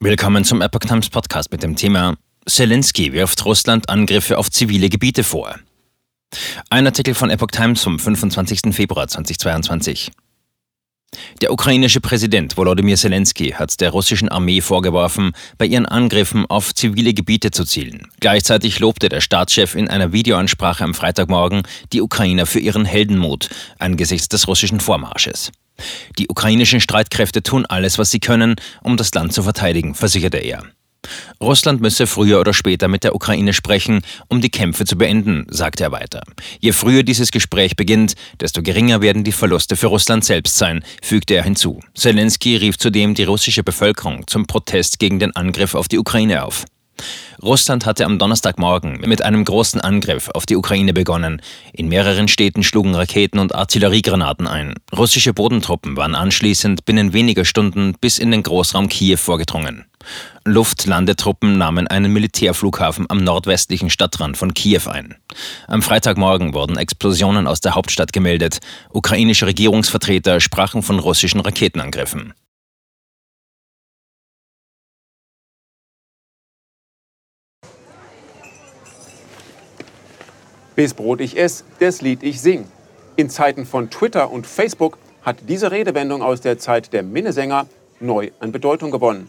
Willkommen zum Epoch Times Podcast mit dem Thema Zelensky wirft Russland Angriffe auf zivile Gebiete vor. Ein Artikel von Epoch Times vom 25. Februar 2022. Der ukrainische Präsident Volodymyr Zelensky hat der russischen Armee vorgeworfen, bei ihren Angriffen auf zivile Gebiete zu zielen. Gleichzeitig lobte der Staatschef in einer Videoansprache am Freitagmorgen die Ukrainer für ihren Heldenmut angesichts des russischen Vormarsches. Die ukrainischen Streitkräfte tun alles, was sie können, um das Land zu verteidigen, versicherte er. Russland müsse früher oder später mit der Ukraine sprechen, um die Kämpfe zu beenden, sagte er weiter. Je früher dieses Gespräch beginnt, desto geringer werden die Verluste für Russland selbst sein, fügte er hinzu. Zelensky rief zudem die russische Bevölkerung zum Protest gegen den Angriff auf die Ukraine auf. Russland hatte am Donnerstagmorgen mit einem großen Angriff auf die Ukraine begonnen. In mehreren Städten schlugen Raketen und Artilleriegranaten ein. Russische Bodentruppen waren anschließend binnen weniger Stunden bis in den Großraum Kiew vorgedrungen. Luftlandetruppen nahmen einen Militärflughafen am nordwestlichen Stadtrand von Kiew ein. Am Freitagmorgen wurden Explosionen aus der Hauptstadt gemeldet. Ukrainische Regierungsvertreter sprachen von russischen Raketenangriffen. Bis Brot ich ess, das Lied ich sing. In Zeiten von Twitter und Facebook hat diese Redewendung aus der Zeit der Minnesänger neu an Bedeutung gewonnen.